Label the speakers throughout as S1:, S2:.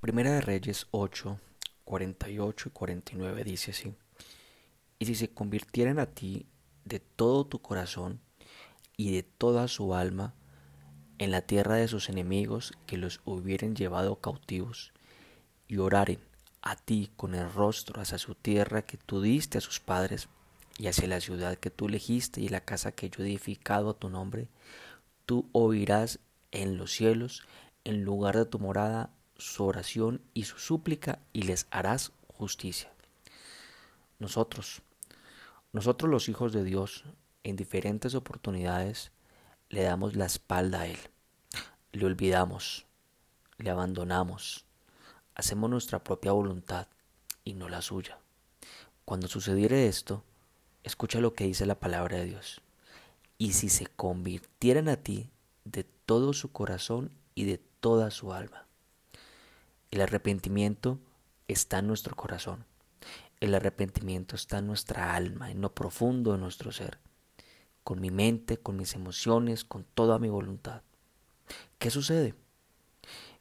S1: Primera de Reyes 8, 48 y 49 dice así. Y si se convirtieran a ti de todo tu corazón y de toda su alma en la tierra de sus enemigos que los hubieren llevado cautivos, y oraren a ti con el rostro hacia su tierra que tú diste a sus padres, y hacia la ciudad que tú elegiste y la casa que yo he edificado a tu nombre, tú oirás en los cielos, en lugar de tu morada, su oración y su súplica, y les harás justicia. Nosotros, nosotros los hijos de Dios, en diferentes oportunidades, le damos la espalda a Él, le olvidamos, le abandonamos, hacemos nuestra propia voluntad y no la suya. Cuando sucediere esto, escucha lo que dice la palabra de Dios. Y si se convirtieran a ti de todo su corazón y de toda su alma. El arrepentimiento está en nuestro corazón. El arrepentimiento está en nuestra alma, en lo profundo de nuestro ser, con mi mente, con mis emociones, con toda mi voluntad. ¿Qué sucede?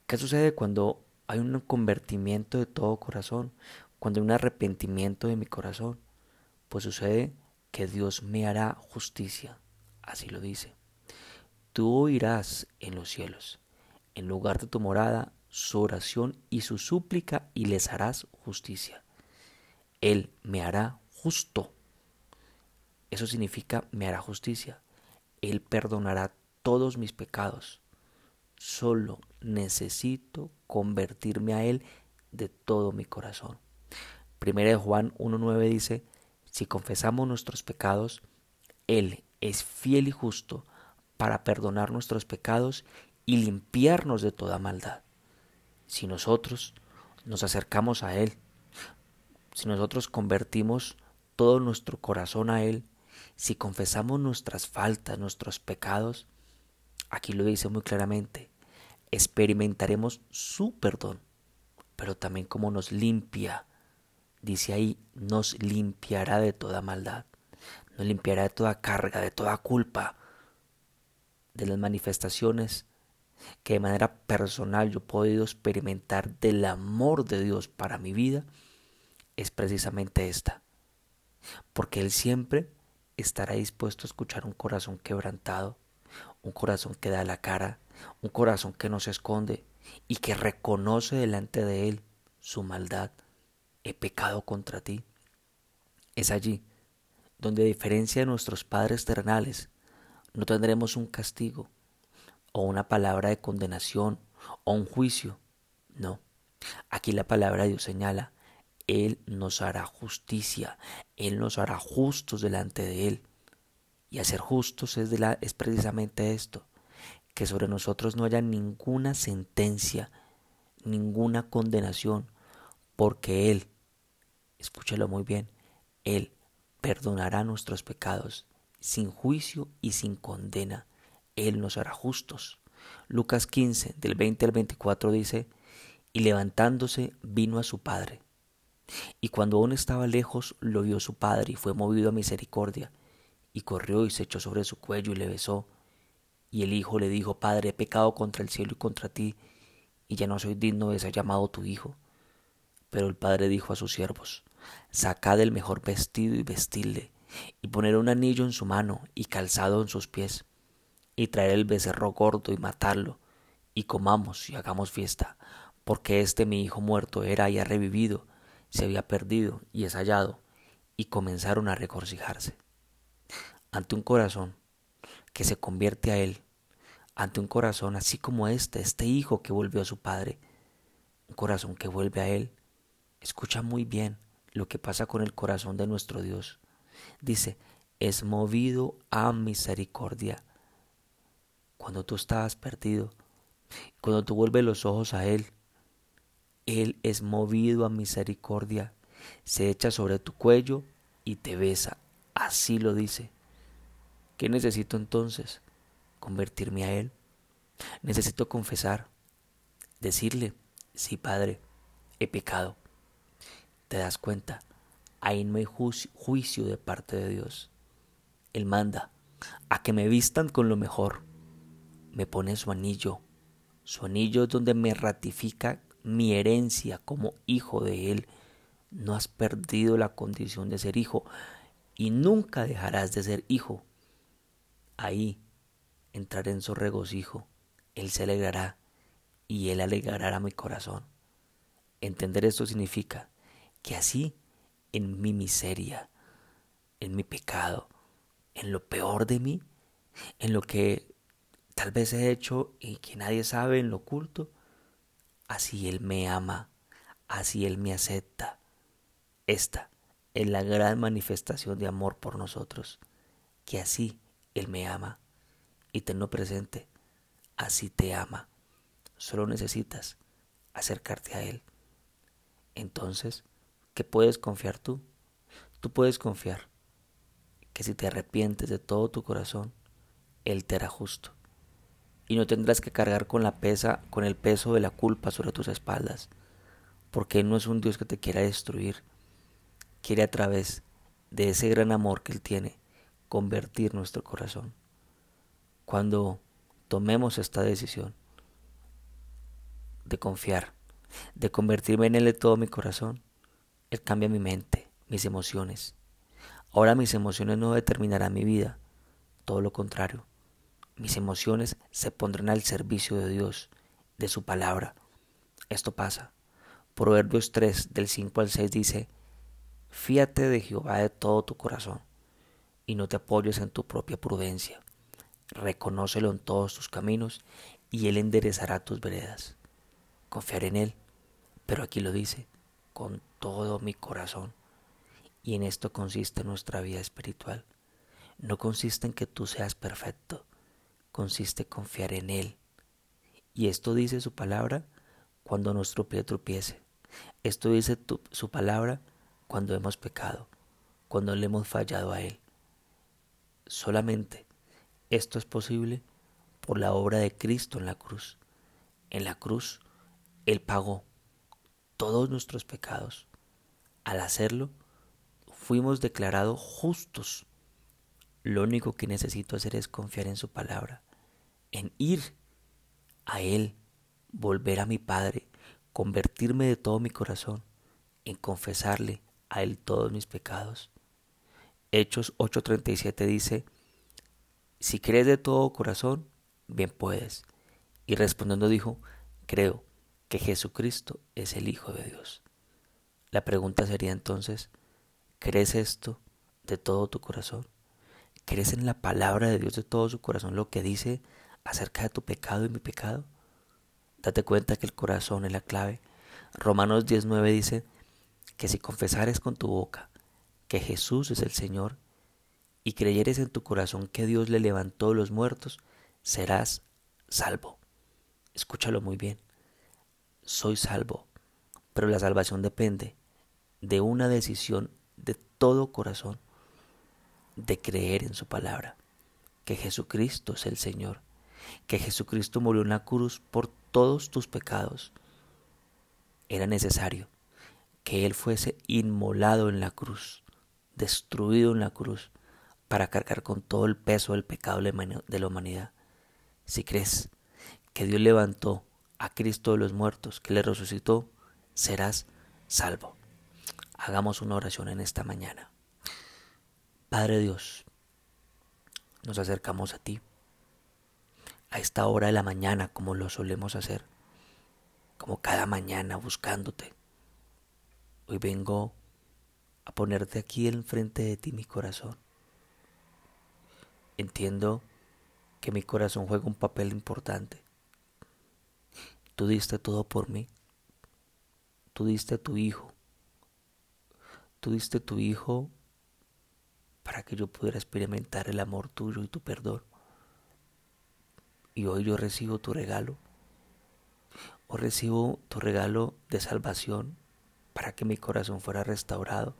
S1: ¿Qué sucede cuando hay un convertimiento de todo corazón? Cuando hay un arrepentimiento de mi corazón? Pues sucede que Dios me hará justicia. Así lo dice. Tú oirás en los cielos, en lugar de tu morada, su oración y su súplica y les harás justicia. Él me hará justo. Eso significa me hará justicia. Él perdonará todos mis pecados. Solo necesito convertirme a Él de todo mi corazón. Primera de Juan 1.9 dice, si confesamos nuestros pecados, Él es fiel y justo para perdonar nuestros pecados y limpiarnos de toda maldad. Si nosotros nos acercamos a Él, si nosotros convertimos todo nuestro corazón a Él, si confesamos nuestras faltas, nuestros pecados, aquí lo dice muy claramente, experimentaremos su perdón, pero también como nos limpia, dice ahí, nos limpiará de toda maldad, nos limpiará de toda carga, de toda culpa, de las manifestaciones que de manera personal yo he podido experimentar del amor de Dios para mi vida es precisamente esta. Porque Él siempre estará dispuesto a escuchar un corazón quebrantado, un corazón que da la cara, un corazón que no se esconde y que reconoce delante de Él su maldad. He pecado contra ti. Es allí donde a diferencia de nuestros padres terrenales, no tendremos un castigo o una palabra de condenación o un juicio. No. Aquí la palabra de Dios señala él nos hará justicia, Él nos hará justos delante de Él. Y hacer justos es, es precisamente esto, que sobre nosotros no haya ninguna sentencia, ninguna condenación, porque Él, escúchelo muy bien, Él perdonará nuestros pecados sin juicio y sin condena. Él nos hará justos. Lucas 15, del 20 al 24 dice, y levantándose vino a su padre y cuando aún estaba lejos, lo vio su padre y fue movido a misericordia, y corrió y se echó sobre su cuello y le besó. Y el hijo le dijo, Padre, he pecado contra el cielo y contra ti, y ya no soy digno de ser llamado tu hijo. Pero el padre dijo a sus siervos, Sacad el mejor vestido y vestidle, y poner un anillo en su mano y calzado en sus pies, y traer el becerro gordo y matarlo, y comamos y hagamos fiesta, porque este mi hijo muerto era y ha revivido, se había perdido y es hallado, y comenzaron a recorcijarse. Ante un corazón que se convierte a él, ante un corazón así como este, este hijo que volvió a su padre, un corazón que vuelve a él, escucha muy bien lo que pasa con el corazón de nuestro Dios. Dice, es movido a misericordia. Cuando tú estabas perdido, cuando tú vuelves los ojos a Él, él es movido a misericordia, se echa sobre tu cuello y te besa. Así lo dice. ¿Qué necesito entonces? Convertirme a Él. Necesito confesar, decirle, sí Padre, he pecado. ¿Te das cuenta? Ahí no hay juicio de parte de Dios. Él manda a que me vistan con lo mejor. Me pone su anillo. Su anillo donde me ratifica mi herencia como hijo de Él, no has perdido la condición de ser hijo y nunca dejarás de ser hijo. Ahí entraré en su regocijo, Él se alegrará y Él alegrará mi corazón. Entender esto significa que así, en mi miseria, en mi pecado, en lo peor de mí, en lo que tal vez he hecho y que nadie sabe en lo oculto, así Él me ama, así Él me acepta. Esta es la gran manifestación de amor por nosotros, que así Él me ama. Y tenlo presente, así te ama. Solo necesitas acercarte a Él. Entonces, ¿qué puedes confiar tú? Tú puedes confiar que si te arrepientes de todo tu corazón, Él te hará justo. Y no tendrás que cargar con la pesa, con el peso de la culpa sobre tus espaldas, porque Él no es un Dios que te quiera destruir, quiere a través de ese gran amor que Él tiene convertir nuestro corazón. Cuando tomemos esta decisión de confiar, de convertirme en Él de todo mi corazón, Él cambia mi mente, mis emociones. Ahora mis emociones no determinarán mi vida, todo lo contrario. Mis emociones se pondrán al servicio de Dios, de su palabra. Esto pasa. Proverbios 3 del 5 al 6 dice, Fíate de Jehová de todo tu corazón y no te apoyes en tu propia prudencia. Reconócelo en todos tus caminos y Él enderezará tus veredas. Confiar en Él, pero aquí lo dice, con todo mi corazón. Y en esto consiste nuestra vida espiritual. No consiste en que tú seas perfecto, consiste en confiar en Él. Y esto dice su palabra cuando nuestro pie tropiece. Esto dice su palabra cuando hemos pecado, cuando le hemos fallado a Él. Solamente esto es posible por la obra de Cristo en la cruz. En la cruz, Él pagó todos nuestros pecados. Al hacerlo, fuimos declarados justos. Lo único que necesito hacer es confiar en su palabra, en ir a Él, volver a mi Padre, convertirme de todo mi corazón, en confesarle, a Él todos mis pecados. Hechos 8:37 dice, si crees de todo corazón, bien puedes. Y respondiendo dijo, creo que Jesucristo es el Hijo de Dios. La pregunta sería entonces, ¿crees esto de todo tu corazón? ¿Crees en la palabra de Dios de todo su corazón lo que dice acerca de tu pecado y mi pecado? Date cuenta que el corazón es la clave. Romanos 19 dice, que si confesares con tu boca que Jesús es el Señor y creyeres en tu corazón que Dios le levantó los muertos, serás salvo. Escúchalo muy bien. Soy salvo, pero la salvación depende de una decisión de todo corazón de creer en su palabra, que Jesucristo es el Señor, que Jesucristo murió en la cruz por todos tus pecados. Era necesario que Él fuese inmolado en la cruz, destruido en la cruz, para cargar con todo el peso del pecado de la humanidad. Si crees que Dios levantó a Cristo de los muertos, que le resucitó, serás salvo. Hagamos una oración en esta mañana. Padre Dios, nos acercamos a ti a esta hora de la mañana como lo solemos hacer, como cada mañana buscándote, Hoy vengo a ponerte aquí enfrente de ti mi corazón. Entiendo que mi corazón juega un papel importante. Tú diste todo por mí. Tú diste a tu hijo. Tú diste a tu hijo para que yo pudiera experimentar el amor tuyo y tu perdón. Y hoy yo recibo tu regalo. Hoy recibo tu regalo de salvación para que mi corazón fuera restaurado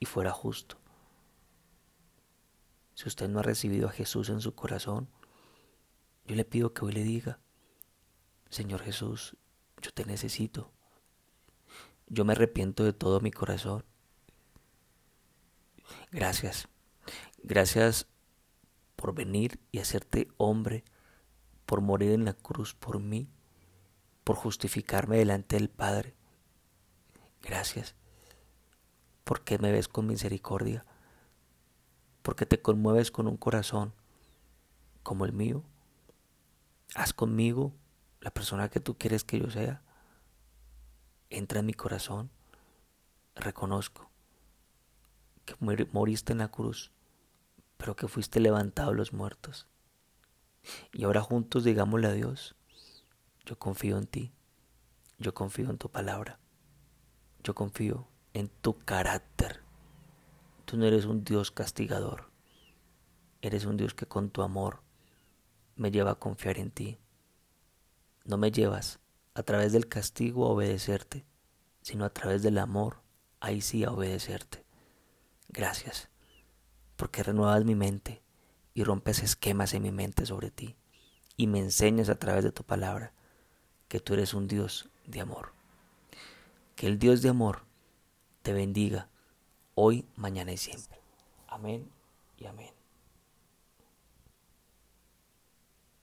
S1: y fuera justo. Si usted no ha recibido a Jesús en su corazón, yo le pido que hoy le diga, Señor Jesús, yo te necesito. Yo me arrepiento de todo mi corazón. Gracias. Gracias por venir y hacerte hombre, por morir en la cruz por mí, por justificarme delante del Padre. Gracias porque me ves con misericordia, porque te conmueves con un corazón como el mío. Haz conmigo la persona que tú quieres que yo sea. Entra en mi corazón. Reconozco que moriste en la cruz, pero que fuiste levantado de los muertos. Y ahora juntos digámosle a Dios, yo confío en ti, yo confío en tu palabra, yo confío en tu carácter. Tú no eres un Dios castigador. Eres un Dios que con tu amor me lleva a confiar en ti. No me llevas a través del castigo a obedecerte, sino a través del amor, ahí sí a obedecerte. Gracias, porque renuevas mi mente y rompes esquemas en mi mente sobre ti y me enseñas a través de tu palabra que tú eres un Dios de amor. Que el Dios de amor te bendiga hoy, mañana y siempre. Amén y amén.